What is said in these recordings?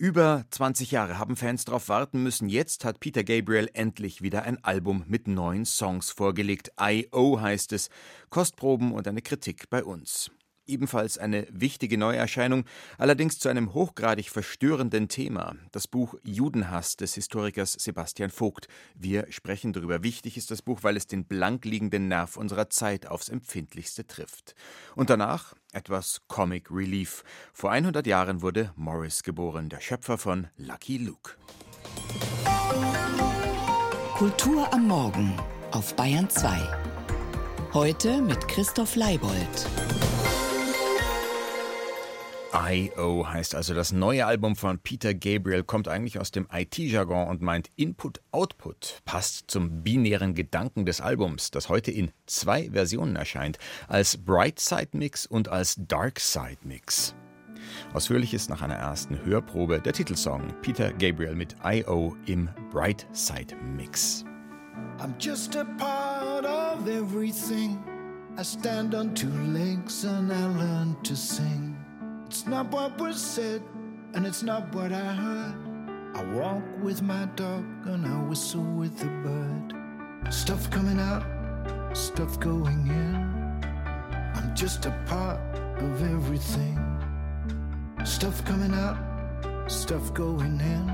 Über 20 Jahre haben Fans darauf warten müssen. Jetzt hat Peter Gabriel endlich wieder ein Album mit neuen Songs vorgelegt. I.O. heißt es. Kostproben und eine Kritik bei uns. Ebenfalls eine wichtige Neuerscheinung, allerdings zu einem hochgradig verstörenden Thema. Das Buch Judenhass des Historikers Sebastian Vogt. Wir sprechen darüber. Wichtig ist das Buch, weil es den blank liegenden Nerv unserer Zeit aufs empfindlichste trifft. Und danach etwas Comic Relief. Vor 100 Jahren wurde Morris geboren, der Schöpfer von Lucky Luke. Kultur am Morgen auf Bayern 2. Heute mit Christoph Leibold. I.O. heißt also das neue Album von Peter Gabriel, kommt eigentlich aus dem IT-Jargon und meint Input-Output, passt zum binären Gedanken des Albums, das heute in zwei Versionen erscheint, als Bright Side Mix und als Dark Side Mix. Ausführlich ist nach einer ersten Hörprobe der Titelsong Peter Gabriel mit I.O. im Bright Side Mix. I'm just a part of everything. I stand on two legs and I learn to sing. It's not what was said, and it's not what I heard. I walk with my dog and I whistle with the bird. Stuff coming out, stuff going in. I'm just a part of everything. Stuff coming out, stuff going in.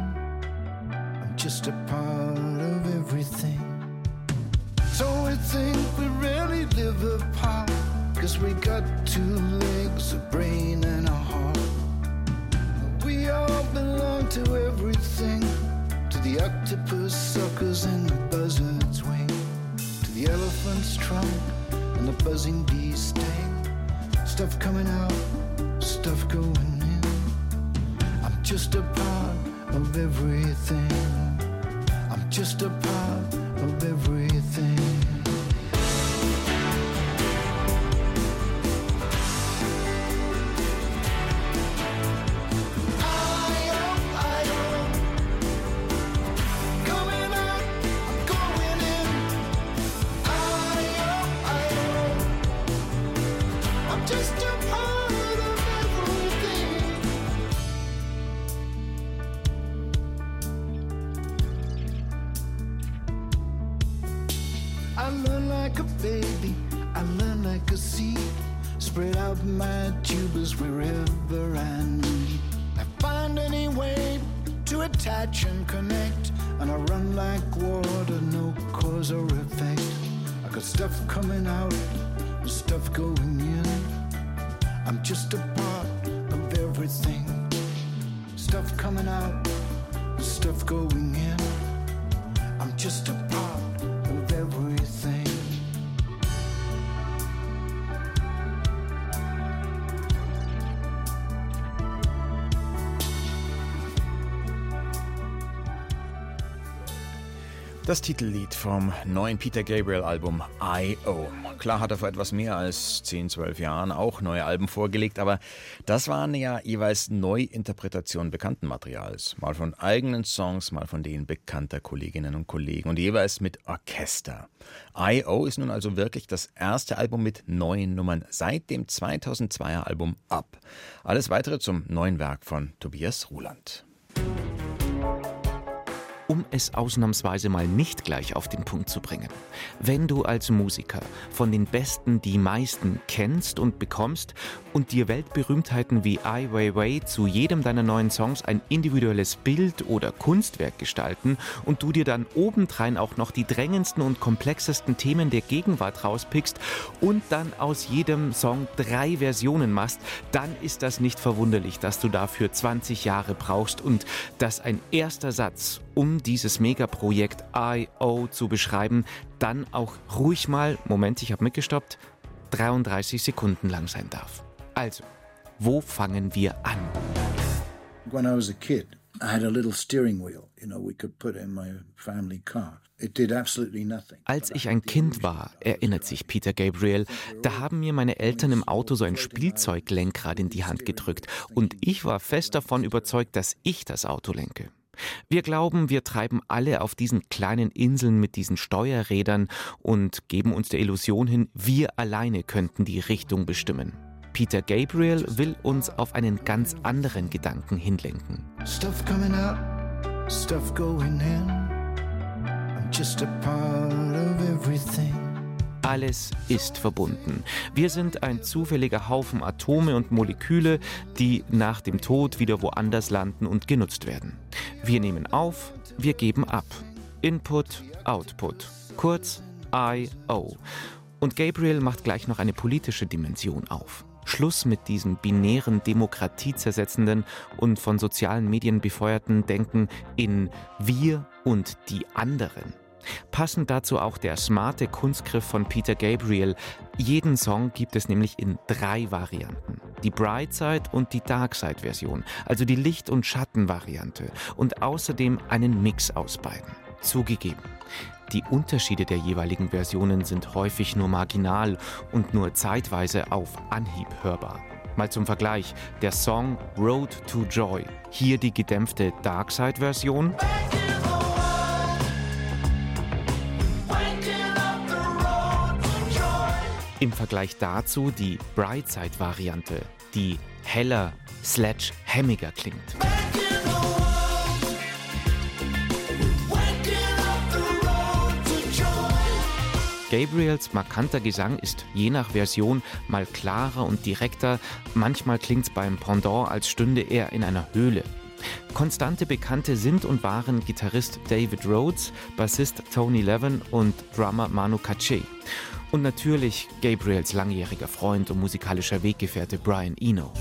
I'm just a part of everything. So we think we really live apart. Cause we got two legs, a brain, and a heart. We all belong to everything. To the octopus suckers and the buzzard's wing. To the elephant's trunk and the buzzing bee's sting. Stuff coming out, stuff going in. I'm just a part of everything. I'm just a part of everything. catch and connect. And I run like water, no cause or effect. I got stuff coming out and stuff going in. I'm just a part of everything. Stuff coming out and stuff going in. I'm just a Das Titellied vom neuen Peter Gabriel Album I.O. Klar hat er vor etwas mehr als 10, 12 Jahren auch neue Alben vorgelegt, aber das waren ja jeweils Neuinterpretationen bekannten Materials. Mal von eigenen Songs, mal von denen bekannter Kolleginnen und Kollegen und jeweils mit Orchester. I.O. ist nun also wirklich das erste Album mit neuen Nummern seit dem 2002er Album Up. Alles weitere zum neuen Werk von Tobias Ruland um es ausnahmsweise mal nicht gleich auf den Punkt zu bringen. Wenn du als Musiker von den Besten die meisten kennst und bekommst und dir Weltberühmtheiten wie Ai Weiwei zu jedem deiner neuen Songs ein individuelles Bild oder Kunstwerk gestalten und du dir dann obendrein auch noch die drängendsten und komplexesten Themen der Gegenwart rauspickst und dann aus jedem Song drei Versionen machst, dann ist das nicht verwunderlich, dass du dafür 20 Jahre brauchst und dass ein erster Satz um dieses Megaprojekt I.O. zu beschreiben, dann auch ruhig mal, Moment, ich habe mitgestoppt, 33 Sekunden lang sein darf. Also, wo fangen wir an? When I was a kid, I had a little steering wheel, you know, we could put in my family car. Als ich ein Kind war, erinnert sich Peter Gabriel, da haben mir meine Eltern im Auto so ein Spielzeuglenkrad in die Hand gedrückt und ich war fest davon überzeugt, dass ich das Auto lenke. Wir glauben, wir treiben alle auf diesen kleinen Inseln mit diesen Steuerrädern und geben uns der Illusion hin, wir alleine könnten die Richtung bestimmen. Peter Gabriel will uns auf einen ganz anderen Gedanken hinlenken. Stuff coming out, stuff going in. I'm just a part of everything. Alles ist verbunden. Wir sind ein zufälliger Haufen Atome und Moleküle, die nach dem Tod wieder woanders landen und genutzt werden. Wir nehmen auf, wir geben ab. Input, Output. Kurz I.O. Und Gabriel macht gleich noch eine politische Dimension auf. Schluss mit diesem binären, demokratiezersetzenden und von sozialen Medien befeuerten Denken in wir und die anderen. Passend dazu auch der smarte Kunstgriff von Peter Gabriel. Jeden Song gibt es nämlich in drei Varianten. Die Brightside und die Darkside-Version, also die Licht- und Schattenvariante und außerdem einen Mix aus beiden. Zugegeben. Die Unterschiede der jeweiligen Versionen sind häufig nur marginal und nur zeitweise auf Anhieb hörbar. Mal zum Vergleich, der Song Road to Joy, hier die gedämpfte Darkside-Version. Im Vergleich dazu die Brightside-Variante, die heller, sledge-hemmiger klingt. Gabriels markanter Gesang ist je nach Version mal klarer und direkter, manchmal klingt es beim Pendant, als stünde er in einer Höhle. Konstante Bekannte sind und waren Gitarrist David Rhodes, Bassist Tony Levin und Drummer Manu Katché. Und natürlich Gabriels langjähriger Freund und musikalischer Weggefährte Brian Eno.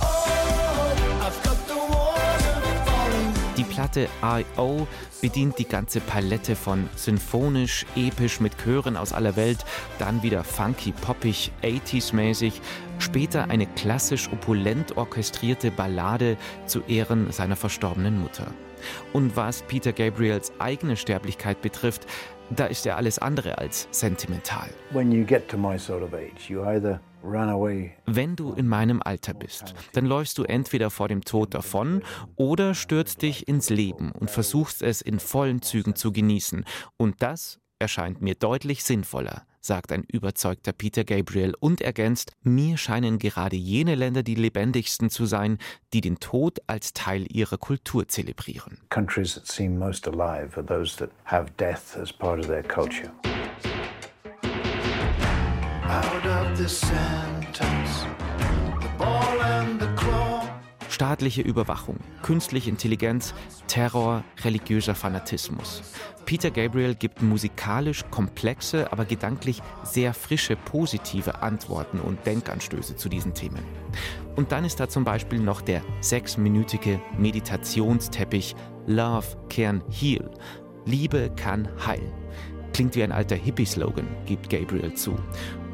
Die Platte I.O. bedient die ganze Palette von symphonisch, episch mit Chören aus aller Welt, dann wieder funky, poppig, 80s-mäßig, später eine klassisch opulent orchestrierte Ballade zu Ehren seiner verstorbenen Mutter. Und was Peter Gabriels eigene Sterblichkeit betrifft, da ist er alles andere als sentimental. Wenn du in meinem Alter bist, dann läufst du entweder vor dem Tod davon oder stürzt dich ins Leben und versuchst es in vollen Zügen zu genießen. Und das erscheint mir deutlich sinnvoller sagt ein überzeugter Peter Gabriel und ergänzt, mir scheinen gerade jene Länder die lebendigsten zu sein, die den Tod als Teil ihrer Kultur zelebrieren. Countries that seem most alive are those that have death as part of their culture. Out of the sentence, the ball and the Staatliche Überwachung, künstliche Intelligenz, Terror, religiöser Fanatismus. Peter Gabriel gibt musikalisch komplexe, aber gedanklich sehr frische, positive Antworten und Denkanstöße zu diesen Themen. Und dann ist da zum Beispiel noch der sechsminütige Meditationsteppich Love Can Heal. Liebe kann heilen. Klingt wie ein alter Hippie-Slogan, gibt Gabriel zu.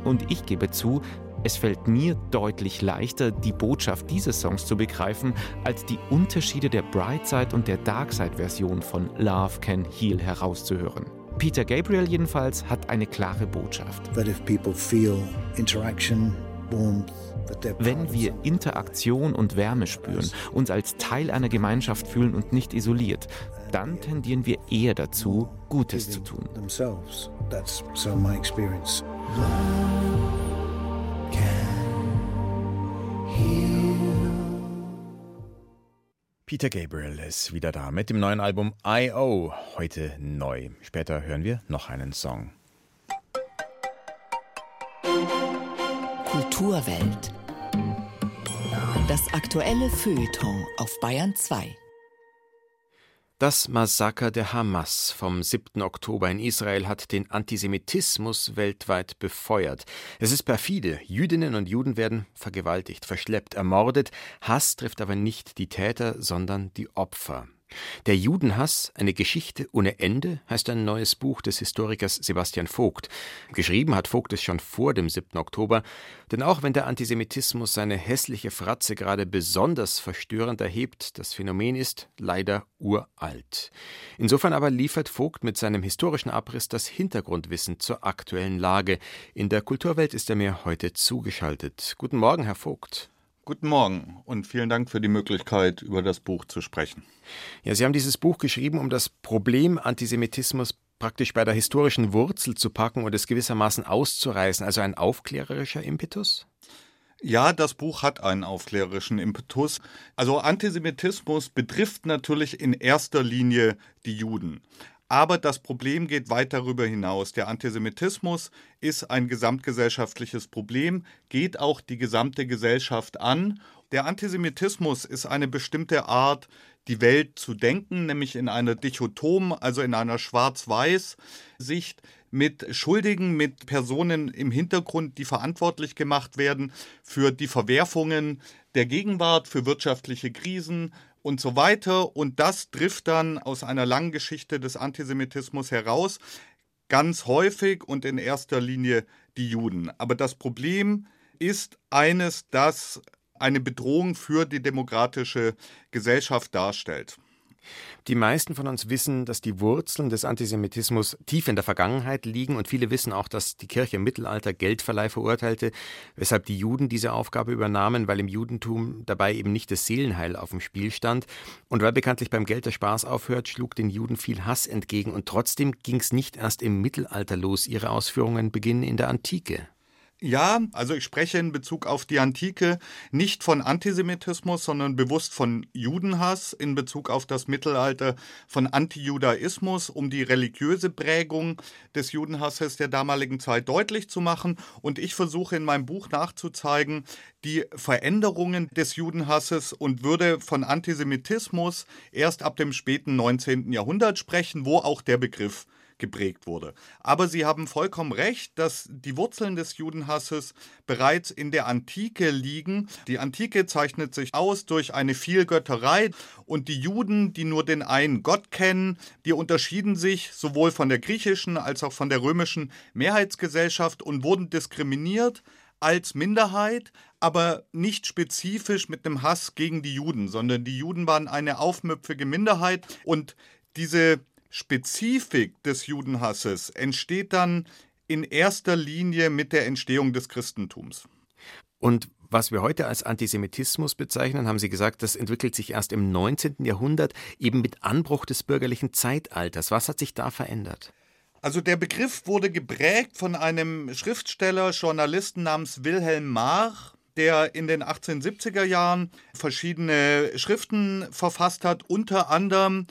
Und ich gebe zu, es fällt mir deutlich leichter, die Botschaft dieses Songs zu begreifen, als die Unterschiede der Brightside und der Darkside-Version von Love Can Heal herauszuhören. Peter Gabriel jedenfalls hat eine klare Botschaft. Wenn wir Interaktion und Wärme spüren, uns als Teil einer Gemeinschaft fühlen und nicht isoliert, dann tendieren wir eher dazu, Gutes zu tun. Peter Gabriel ist wieder da mit dem neuen Album I.O. Heute neu. Später hören wir noch einen Song. Kulturwelt. Das aktuelle Feuilleton auf Bayern 2. Das Massaker der Hamas vom 7. Oktober in Israel hat den Antisemitismus weltweit befeuert. Es ist perfide. Jüdinnen und Juden werden vergewaltigt, verschleppt, ermordet. Hass trifft aber nicht die Täter, sondern die Opfer. Der Judenhass, eine Geschichte ohne Ende, heißt ein neues Buch des Historikers Sebastian Vogt. Geschrieben hat Vogt es schon vor dem 7. Oktober, denn auch wenn der Antisemitismus seine hässliche Fratze gerade besonders verstörend erhebt, das Phänomen ist leider uralt. Insofern aber liefert Vogt mit seinem historischen Abriss das Hintergrundwissen zur aktuellen Lage. In der Kulturwelt ist er mir heute zugeschaltet. Guten Morgen, Herr Vogt. Guten Morgen und vielen Dank für die Möglichkeit, über das Buch zu sprechen. Ja, Sie haben dieses Buch geschrieben, um das Problem Antisemitismus praktisch bei der historischen Wurzel zu packen und es gewissermaßen auszureißen, also ein aufklärerischer Impetus? Ja, das Buch hat einen aufklärerischen Impetus. Also Antisemitismus betrifft natürlich in erster Linie die Juden. Aber das Problem geht weit darüber hinaus. Der Antisemitismus ist ein gesamtgesellschaftliches Problem, geht auch die gesamte Gesellschaft an. Der Antisemitismus ist eine bestimmte Art, die Welt zu denken, nämlich in einer Dichotom, also in einer Schwarz-Weiß-Sicht mit Schuldigen, mit Personen im Hintergrund, die verantwortlich gemacht werden für die Verwerfungen der Gegenwart, für wirtschaftliche Krisen und so weiter. Und das trifft dann aus einer langen Geschichte des Antisemitismus heraus, ganz häufig und in erster Linie die Juden. Aber das Problem ist eines, das eine Bedrohung für die demokratische Gesellschaft darstellt. Die meisten von uns wissen, dass die Wurzeln des Antisemitismus tief in der Vergangenheit liegen und viele wissen auch, dass die Kirche im Mittelalter Geldverleih verurteilte, weshalb die Juden diese Aufgabe übernahmen, weil im Judentum dabei eben nicht das Seelenheil auf dem Spiel stand. Und weil bekanntlich beim Geld der Spaß aufhört, schlug den Juden viel Hass entgegen. Und trotzdem ging es nicht erst im Mittelalter los, ihre Ausführungen beginnen in der Antike. Ja, also ich spreche in Bezug auf die Antike nicht von Antisemitismus, sondern bewusst von Judenhass, in Bezug auf das Mittelalter von Antijudaismus, um die religiöse Prägung des Judenhasses der damaligen Zeit deutlich zu machen. Und ich versuche in meinem Buch nachzuzeigen, die Veränderungen des Judenhasses und würde von Antisemitismus erst ab dem späten 19. Jahrhundert sprechen, wo auch der Begriff geprägt wurde. Aber Sie haben vollkommen recht, dass die Wurzeln des Judenhasses bereits in der Antike liegen. Die Antike zeichnet sich aus durch eine Vielgötterei und die Juden, die nur den einen Gott kennen, die unterschieden sich sowohl von der griechischen als auch von der römischen Mehrheitsgesellschaft und wurden diskriminiert als Minderheit, aber nicht spezifisch mit einem Hass gegen die Juden, sondern die Juden waren eine aufmüpfige Minderheit und diese Spezifik des Judenhasses entsteht dann in erster Linie mit der Entstehung des Christentums. Und was wir heute als Antisemitismus bezeichnen, haben Sie gesagt, das entwickelt sich erst im 19. Jahrhundert, eben mit Anbruch des bürgerlichen Zeitalters. Was hat sich da verändert? Also der Begriff wurde geprägt von einem Schriftsteller, Journalisten namens Wilhelm Marr, der in den 1870er Jahren verschiedene Schriften verfasst hat, unter anderem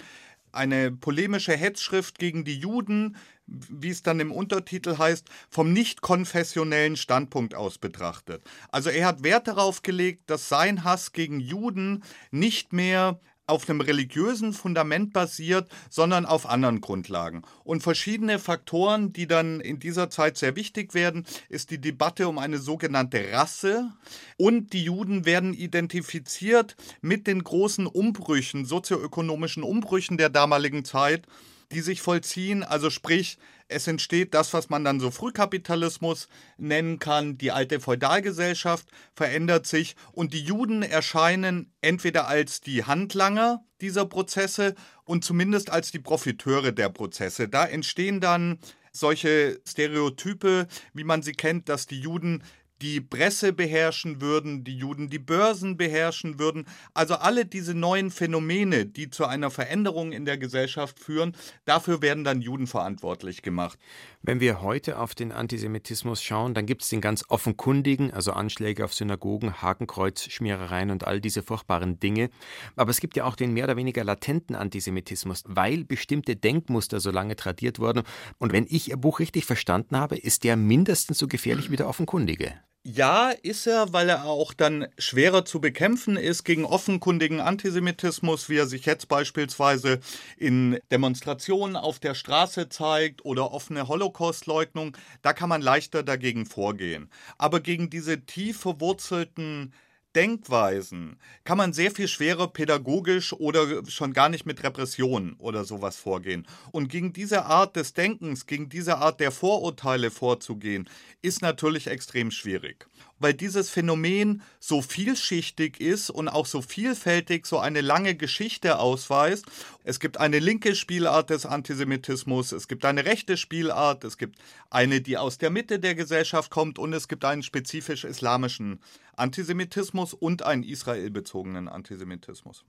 eine polemische Hetzschrift gegen die Juden, wie es dann im Untertitel heißt, vom nicht konfessionellen Standpunkt aus betrachtet. Also er hat Wert darauf gelegt, dass sein Hass gegen Juden nicht mehr auf einem religiösen Fundament basiert, sondern auf anderen Grundlagen. Und verschiedene Faktoren, die dann in dieser Zeit sehr wichtig werden, ist die Debatte um eine sogenannte Rasse. Und die Juden werden identifiziert mit den großen Umbrüchen, sozioökonomischen Umbrüchen der damaligen Zeit, die sich vollziehen. Also sprich, es entsteht das, was man dann so Frühkapitalismus nennen kann. Die alte Feudalgesellschaft verändert sich und die Juden erscheinen entweder als die Handlanger dieser Prozesse und zumindest als die Profiteure der Prozesse. Da entstehen dann solche Stereotype, wie man sie kennt, dass die Juden die Presse beherrschen würden, die Juden die Börsen beherrschen würden. Also alle diese neuen Phänomene, die zu einer Veränderung in der Gesellschaft führen, dafür werden dann Juden verantwortlich gemacht. Wenn wir heute auf den Antisemitismus schauen, dann gibt es den ganz offenkundigen, also Anschläge auf Synagogen, Hakenkreuz, Schmierereien und all diese furchtbaren Dinge. Aber es gibt ja auch den mehr oder weniger latenten Antisemitismus, weil bestimmte Denkmuster so lange tradiert wurden. Und wenn ich Ihr Buch richtig verstanden habe, ist der mindestens so gefährlich wie der offenkundige. Ja, ist er, weil er auch dann schwerer zu bekämpfen ist gegen offenkundigen Antisemitismus, wie er sich jetzt beispielsweise in Demonstrationen auf der Straße zeigt oder offene Holocaustleugnung. Da kann man leichter dagegen vorgehen. Aber gegen diese tief verwurzelten Denkweisen kann man sehr viel schwerer pädagogisch oder schon gar nicht mit Repression oder sowas vorgehen. Und gegen diese Art des Denkens, gegen diese Art der Vorurteile vorzugehen, ist natürlich extrem schwierig weil dieses Phänomen so vielschichtig ist und auch so vielfältig so eine lange Geschichte ausweist. Es gibt eine linke Spielart des Antisemitismus, es gibt eine rechte Spielart, es gibt eine, die aus der Mitte der Gesellschaft kommt und es gibt einen spezifisch islamischen Antisemitismus und einen israelbezogenen Antisemitismus.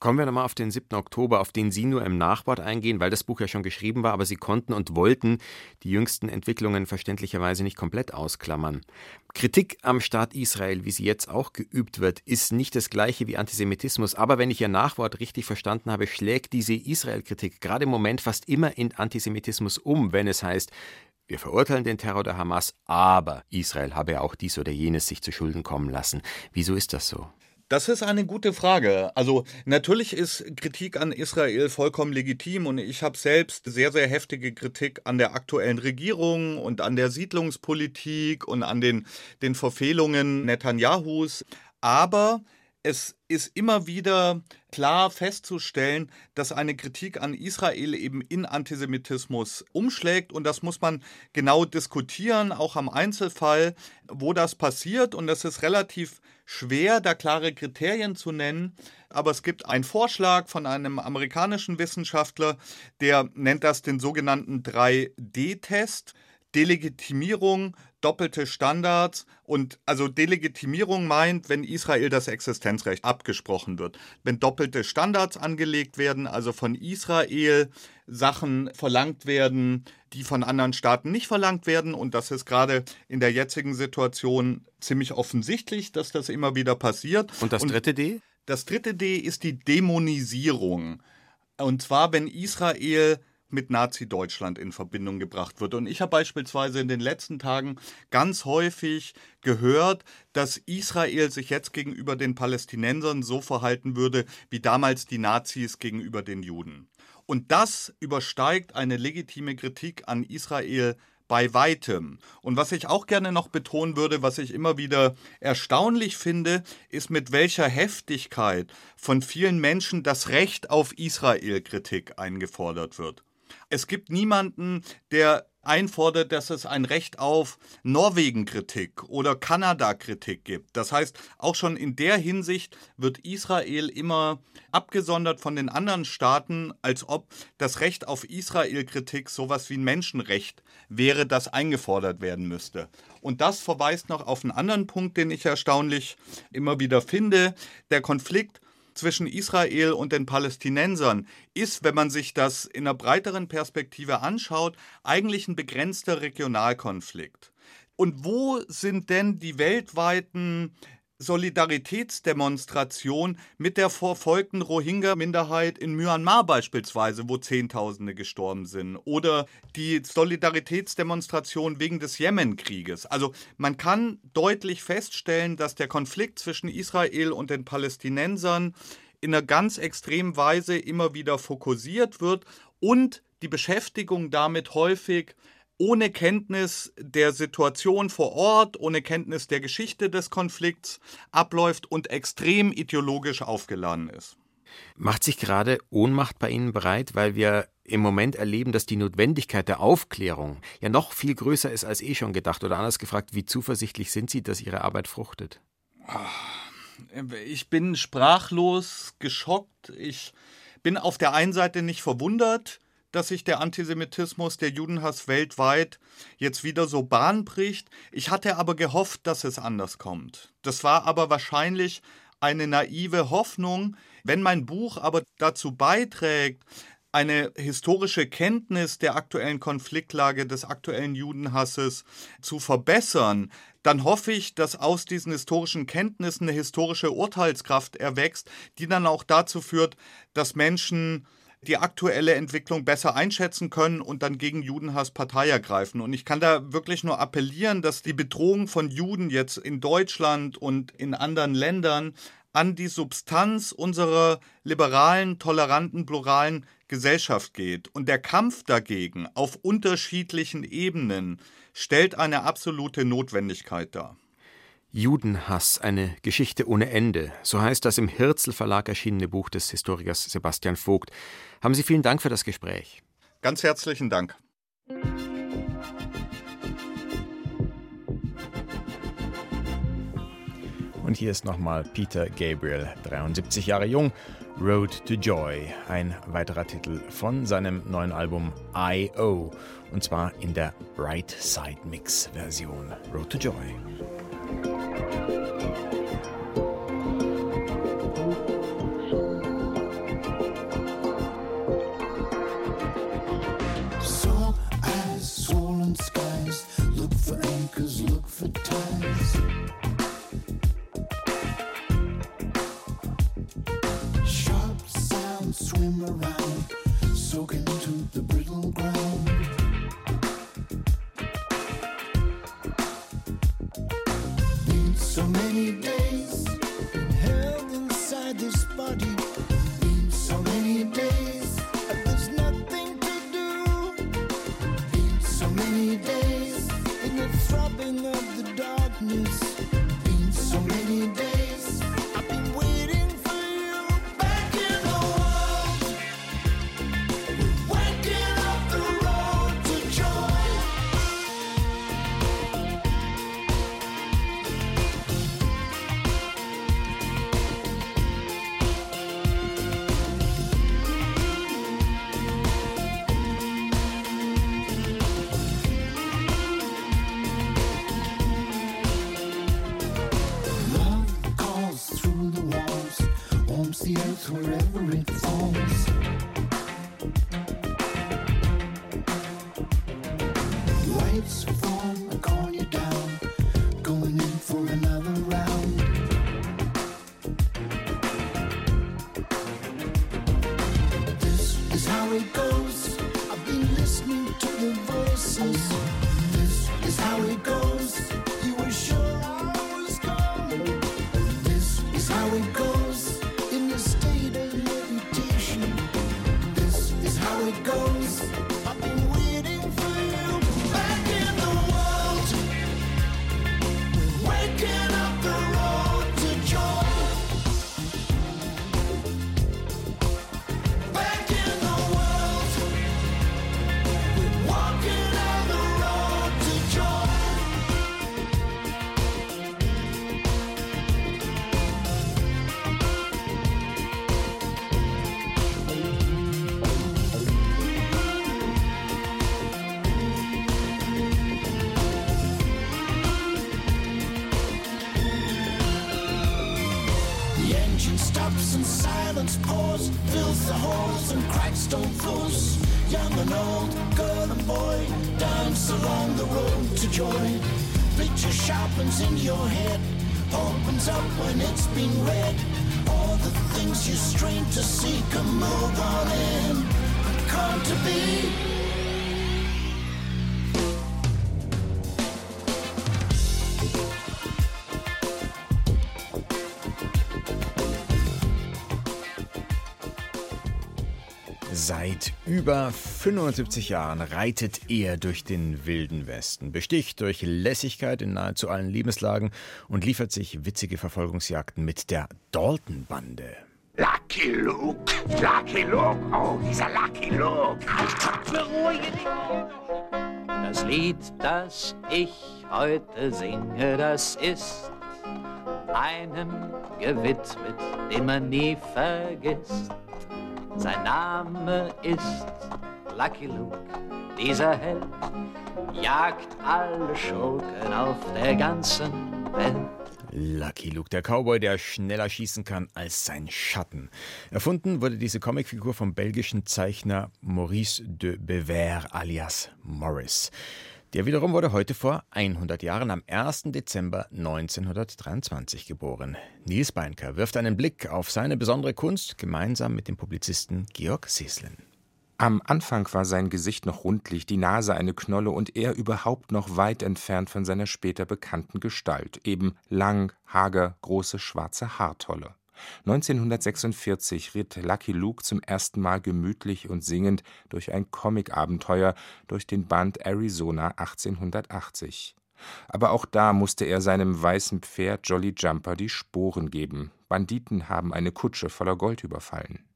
Kommen wir nochmal auf den 7. Oktober, auf den Sie nur im Nachwort eingehen, weil das Buch ja schon geschrieben war, aber Sie konnten und wollten die jüngsten Entwicklungen verständlicherweise nicht komplett ausklammern. Kritik am Staat Israel, wie sie jetzt auch geübt wird, ist nicht das gleiche wie Antisemitismus, aber wenn ich Ihr Nachwort richtig verstanden habe, schlägt diese Israel-Kritik gerade im Moment fast immer in Antisemitismus um, wenn es heißt, wir verurteilen den Terror der Hamas, aber Israel habe auch dies oder jenes sich zu Schulden kommen lassen. Wieso ist das so? Das ist eine gute Frage. Also natürlich ist Kritik an Israel vollkommen legitim und ich habe selbst sehr, sehr heftige Kritik an der aktuellen Regierung und an der Siedlungspolitik und an den, den Verfehlungen Netanyahus. Aber es ist immer wieder klar festzustellen, dass eine Kritik an Israel eben in Antisemitismus umschlägt und das muss man genau diskutieren, auch am Einzelfall, wo das passiert und das ist relativ schwer, da klare Kriterien zu nennen, aber es gibt einen Vorschlag von einem amerikanischen Wissenschaftler, der nennt das den sogenannten 3D-Test. Delegitimierung, doppelte Standards und also Delegitimierung meint, wenn Israel das Existenzrecht abgesprochen wird. Wenn doppelte Standards angelegt werden, also von Israel Sachen verlangt werden, die von anderen Staaten nicht verlangt werden. Und das ist gerade in der jetzigen Situation ziemlich offensichtlich, dass das immer wieder passiert. Und das dritte D? Das dritte D ist die Dämonisierung. Und zwar, wenn Israel mit Nazi-Deutschland in Verbindung gebracht wird. Und ich habe beispielsweise in den letzten Tagen ganz häufig gehört, dass Israel sich jetzt gegenüber den Palästinensern so verhalten würde, wie damals die Nazis gegenüber den Juden. Und das übersteigt eine legitime Kritik an Israel bei weitem. Und was ich auch gerne noch betonen würde, was ich immer wieder erstaunlich finde, ist mit welcher Heftigkeit von vielen Menschen das Recht auf Israel-Kritik eingefordert wird. Es gibt niemanden, der einfordert, dass es ein Recht auf Norwegen-Kritik oder Kanada-Kritik gibt. Das heißt, auch schon in der Hinsicht wird Israel immer abgesondert von den anderen Staaten, als ob das Recht auf Israel-Kritik sowas wie ein Menschenrecht wäre, das eingefordert werden müsste. Und das verweist noch auf einen anderen Punkt, den ich erstaunlich immer wieder finde. Der Konflikt zwischen Israel und den Palästinensern ist, wenn man sich das in einer breiteren Perspektive anschaut, eigentlich ein begrenzter Regionalkonflikt. Und wo sind denn die weltweiten Solidaritätsdemonstration mit der verfolgten Rohingya-Minderheit in Myanmar beispielsweise, wo Zehntausende gestorben sind. Oder die Solidaritätsdemonstration wegen des Jemenkrieges. Also man kann deutlich feststellen, dass der Konflikt zwischen Israel und den Palästinensern in einer ganz extremen Weise immer wieder fokussiert wird und die Beschäftigung damit häufig ohne Kenntnis der Situation vor Ort, ohne Kenntnis der Geschichte des Konflikts abläuft und extrem ideologisch aufgeladen ist. Macht sich gerade Ohnmacht bei Ihnen bereit, weil wir im Moment erleben, dass die Notwendigkeit der Aufklärung ja noch viel größer ist als eh schon gedacht? Oder anders gefragt, wie zuversichtlich sind Sie, dass Ihre Arbeit fruchtet? Ich bin sprachlos, geschockt. Ich bin auf der einen Seite nicht verwundert, dass sich der Antisemitismus, der Judenhass weltweit jetzt wieder so Bahn bricht. Ich hatte aber gehofft, dass es anders kommt. Das war aber wahrscheinlich eine naive Hoffnung. Wenn mein Buch aber dazu beiträgt, eine historische Kenntnis der aktuellen Konfliktlage des aktuellen Judenhasses zu verbessern, dann hoffe ich, dass aus diesen historischen Kenntnissen eine historische Urteilskraft erwächst, die dann auch dazu führt, dass Menschen die aktuelle Entwicklung besser einschätzen können und dann gegen Judenhass Partei ergreifen. Und ich kann da wirklich nur appellieren, dass die Bedrohung von Juden jetzt in Deutschland und in anderen Ländern an die Substanz unserer liberalen, toleranten, pluralen Gesellschaft geht. Und der Kampf dagegen auf unterschiedlichen Ebenen stellt eine absolute Notwendigkeit dar. Judenhass, eine Geschichte ohne Ende. So heißt das im Hirzel Verlag erschienene Buch des Historikers Sebastian Vogt. Haben Sie vielen Dank für das Gespräch. Ganz herzlichen Dank. Und hier ist nochmal Peter Gabriel, 73 Jahre jung, Road to Joy, ein weiterer Titel von seinem neuen Album I.O. und zwar in der Right Side Mix Version. Road to Joy. thank you to see can move on in, come to be. Seit über 75 Jahren reitet er durch den wilden Westen, besticht durch Lässigkeit in nahezu allen Lebenslagen und liefert sich witzige Verfolgungsjagden mit der Dalton-Bande. Lucky Luke, Lucky Luke, oh, dieser Lucky Luke. Beruhige dich. Das Lied, das ich heute singe, das ist einem gewidmet, den man nie vergisst. Sein Name ist Lucky Luke, dieser Held jagt alle Schurken auf der ganzen Welt. Lucky Luke, der Cowboy, der schneller schießen kann als sein Schatten. Erfunden wurde diese Comicfigur vom belgischen Zeichner Maurice de Bever alias Morris. Der wiederum wurde heute vor 100 Jahren am 1. Dezember 1923 geboren. Nils Beinker wirft einen Blick auf seine besondere Kunst gemeinsam mit dem Publizisten Georg Seslin. Am Anfang war sein Gesicht noch rundlich, die Nase eine Knolle und er überhaupt noch weit entfernt von seiner später bekannten Gestalt, eben lang, hager, große schwarze Haartolle. 1946 ritt Lucky Luke zum ersten Mal gemütlich und singend durch ein Comicabenteuer durch den Band Arizona 1880. Aber auch da musste er seinem weißen Pferd Jolly Jumper die Sporen geben. Banditen haben eine Kutsche voller Gold überfallen.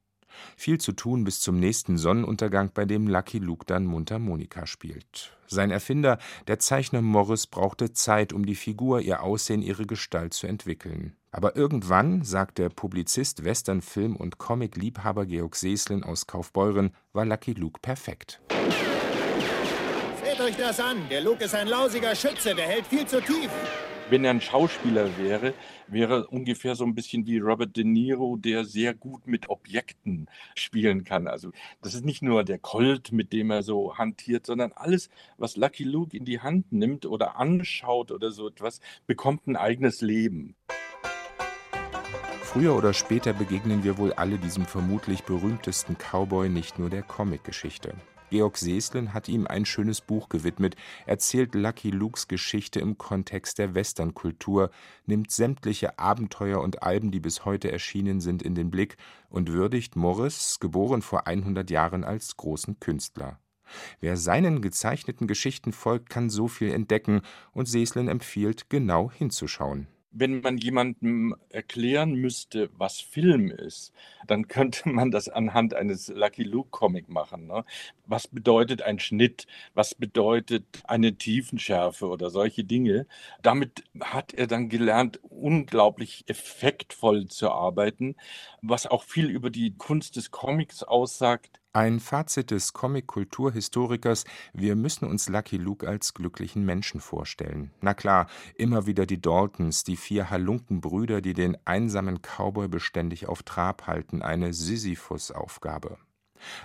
Viel zu tun bis zum nächsten Sonnenuntergang, bei dem Lucky Luke dann Mundharmonika spielt. Sein Erfinder, der Zeichner Morris, brauchte Zeit, um die Figur, ihr Aussehen, ihre Gestalt zu entwickeln. Aber irgendwann, sagt der Publizist, Western, Film und Comic-Liebhaber Georg Seslin aus Kaufbeuren, war Lucky Luke perfekt. Seht euch das an. Der Luke ist ein lausiger Schütze, der hält viel zu tief. Wenn er ein Schauspieler wäre, wäre ungefähr so ein bisschen wie Robert De Niro, der sehr gut mit Objekten spielen kann. Also das ist nicht nur der Colt, mit dem er so hantiert, sondern alles, was Lucky Luke in die Hand nimmt oder anschaut oder so etwas, bekommt ein eigenes Leben. Früher oder später begegnen wir wohl alle diesem vermutlich berühmtesten Cowboy nicht nur der Comicgeschichte. Georg Seslin hat ihm ein schönes Buch gewidmet, erzählt Lucky Lukes Geschichte im Kontext der Westernkultur, nimmt sämtliche Abenteuer und Alben, die bis heute erschienen sind, in den Blick und würdigt Morris, geboren vor 100 Jahren, als großen Künstler. Wer seinen gezeichneten Geschichten folgt, kann so viel entdecken, und Seslin empfiehlt, genau hinzuschauen wenn man jemandem erklären müsste, was Film ist, dann könnte man das anhand eines Lucky Luke Comic machen. Ne? Was bedeutet ein Schnitt? Was bedeutet eine Tiefenschärfe oder solche Dinge? Damit hat er dann gelernt, unglaublich effektvoll zu arbeiten, was auch viel über die Kunst des Comics aussagt. Ein Fazit des Comic-Kulturhistorikers: Wir müssen uns Lucky Luke als glücklichen Menschen vorstellen. Na klar, immer wieder die Daltons, die vier Halunkenbrüder, die den einsamen Cowboy beständig auf Trab halten, eine Sisyphus-Aufgabe.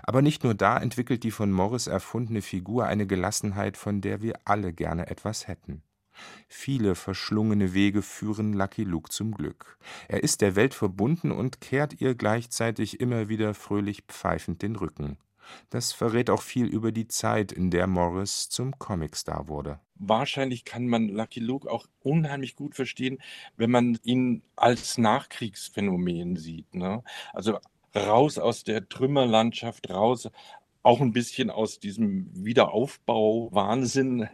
Aber nicht nur da entwickelt die von Morris erfundene Figur eine Gelassenheit, von der wir alle gerne etwas hätten. Viele verschlungene Wege führen Lucky Luke zum Glück. Er ist der Welt verbunden und kehrt ihr gleichzeitig immer wieder fröhlich pfeifend den Rücken. Das verrät auch viel über die Zeit, in der Morris zum Comicstar wurde. Wahrscheinlich kann man Lucky Luke auch unheimlich gut verstehen, wenn man ihn als Nachkriegsphänomen sieht. Ne? Also raus aus der Trümmerlandschaft, raus auch ein bisschen aus diesem Wiederaufbau-Wahnsinn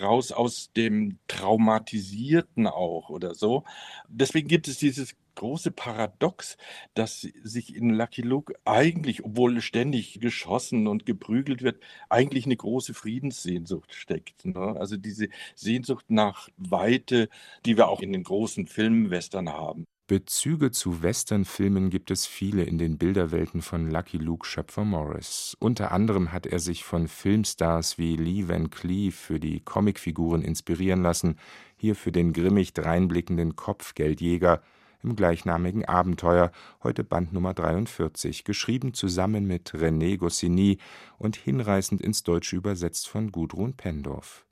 raus, aus dem Traumatisierten auch oder so. Deswegen gibt es dieses große Paradox, dass sich in Lucky Luke eigentlich, obwohl ständig geschossen und geprügelt wird, eigentlich eine große Friedenssehnsucht steckt. Ne? Also diese Sehnsucht nach Weite, die wir auch in den großen Filmwestern haben. Bezüge zu Westernfilmen gibt es viele in den Bilderwelten von Lucky Luke-Schöpfer Morris. Unter anderem hat er sich von Filmstars wie Lee Van Cleef für die Comicfiguren inspirieren lassen, hier für den grimmig dreinblickenden Kopfgeldjäger im gleichnamigen Abenteuer, heute Band Nummer 43, geschrieben zusammen mit René Goscinny und hinreißend ins Deutsche übersetzt von Gudrun Pendorf.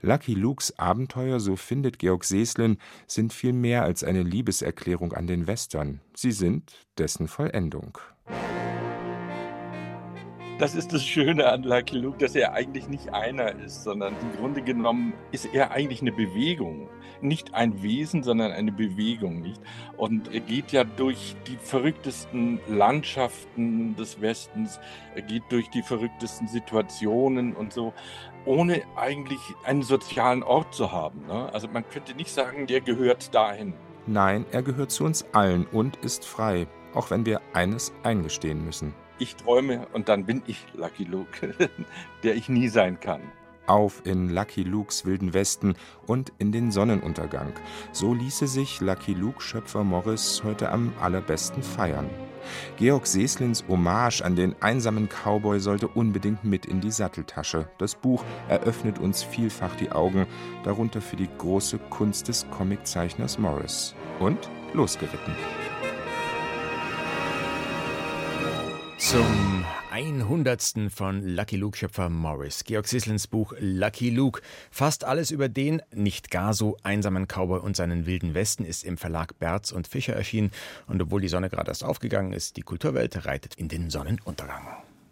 Lucky Lukes Abenteuer, so findet Georg Seslin, sind viel mehr als eine Liebeserklärung an den Western. Sie sind dessen Vollendung. Das ist das Schöne an Lucky Luke, dass er eigentlich nicht einer ist, sondern im Grunde genommen ist er eigentlich eine Bewegung. Nicht ein Wesen, sondern eine Bewegung, nicht? Und er geht ja durch die verrücktesten Landschaften des Westens, er geht durch die verrücktesten Situationen und so ohne eigentlich einen sozialen Ort zu haben. Ne? Also man könnte nicht sagen, der gehört dahin. Nein, er gehört zu uns allen und ist frei, auch wenn wir eines eingestehen müssen. Ich träume und dann bin ich Lucky Luke, der ich nie sein kann auf in Lucky Lukes wilden Westen und in den Sonnenuntergang. So ließe sich Lucky Luke Schöpfer Morris heute am allerbesten feiern. Georg Seslins Hommage an den einsamen Cowboy sollte unbedingt mit in die Satteltasche. Das Buch eröffnet uns vielfach die Augen, darunter für die große Kunst des Comiczeichners Morris. Und losgeritten. Zum 100. von Lucky Luke-Schöpfer Morris. Georg Sislens Buch Lucky Luke. Fast alles über den nicht gar so einsamen Cowboy und seinen wilden Westen ist im Verlag Berz und Fischer erschienen. Und obwohl die Sonne gerade erst aufgegangen ist, die Kulturwelt reitet in den Sonnenuntergang.